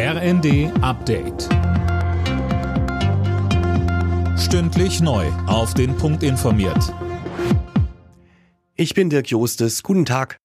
RND Update. Stündlich neu. Auf den Punkt informiert. Ich bin Dirk Jostes. Guten Tag.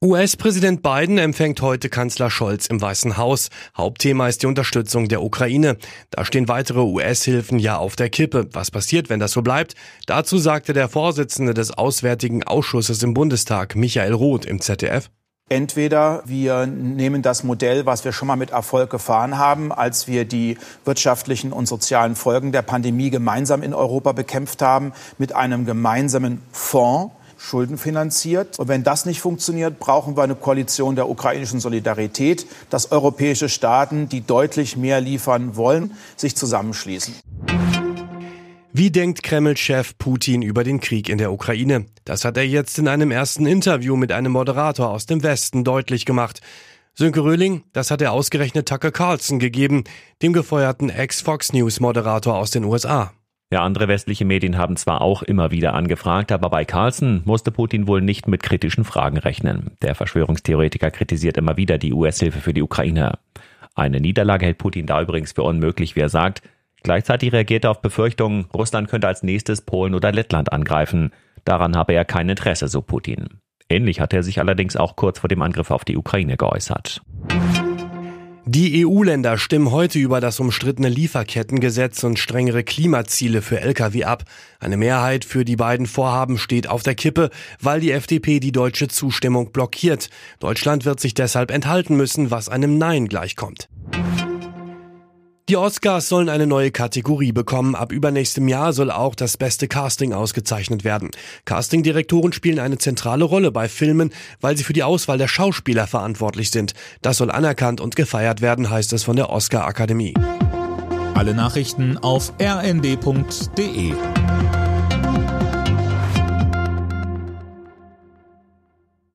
US-Präsident Biden empfängt heute Kanzler Scholz im Weißen Haus. Hauptthema ist die Unterstützung der Ukraine. Da stehen weitere US-Hilfen ja auf der Kippe. Was passiert, wenn das so bleibt? Dazu sagte der Vorsitzende des Auswärtigen Ausschusses im Bundestag, Michael Roth, im ZDF. Entweder wir nehmen das Modell, was wir schon mal mit Erfolg gefahren haben, als wir die wirtschaftlichen und sozialen Folgen der Pandemie gemeinsam in Europa bekämpft haben, mit einem gemeinsamen Fonds, schuldenfinanziert. Und wenn das nicht funktioniert, brauchen wir eine Koalition der ukrainischen Solidarität, dass europäische Staaten, die deutlich mehr liefern wollen, sich zusammenschließen. Wie denkt Kreml-Chef Putin über den Krieg in der Ukraine? Das hat er jetzt in einem ersten Interview mit einem Moderator aus dem Westen deutlich gemacht. Sönke Röhling, das hat er ausgerechnet Tucker Carlson gegeben, dem gefeuerten Ex-Fox News-Moderator aus den USA. Ja, andere westliche Medien haben zwar auch immer wieder angefragt, aber bei Carlson musste Putin wohl nicht mit kritischen Fragen rechnen. Der Verschwörungstheoretiker kritisiert immer wieder die US-Hilfe für die Ukraine. Eine Niederlage hält Putin da übrigens für unmöglich, wie er sagt. Gleichzeitig reagierte er auf Befürchtungen, Russland könnte als nächstes Polen oder Lettland angreifen. Daran habe er kein Interesse, so Putin. Ähnlich hat er sich allerdings auch kurz vor dem Angriff auf die Ukraine geäußert. Die EU-Länder stimmen heute über das umstrittene Lieferkettengesetz und strengere Klimaziele für Lkw ab. Eine Mehrheit für die beiden Vorhaben steht auf der Kippe, weil die FDP die deutsche Zustimmung blockiert. Deutschland wird sich deshalb enthalten müssen, was einem Nein gleichkommt. Die Oscars sollen eine neue Kategorie bekommen. Ab übernächstem Jahr soll auch das beste Casting ausgezeichnet werden. Castingdirektoren spielen eine zentrale Rolle bei Filmen, weil sie für die Auswahl der Schauspieler verantwortlich sind. Das soll anerkannt und gefeiert werden, heißt es von der Oscar Akademie. Alle Nachrichten auf rnd.de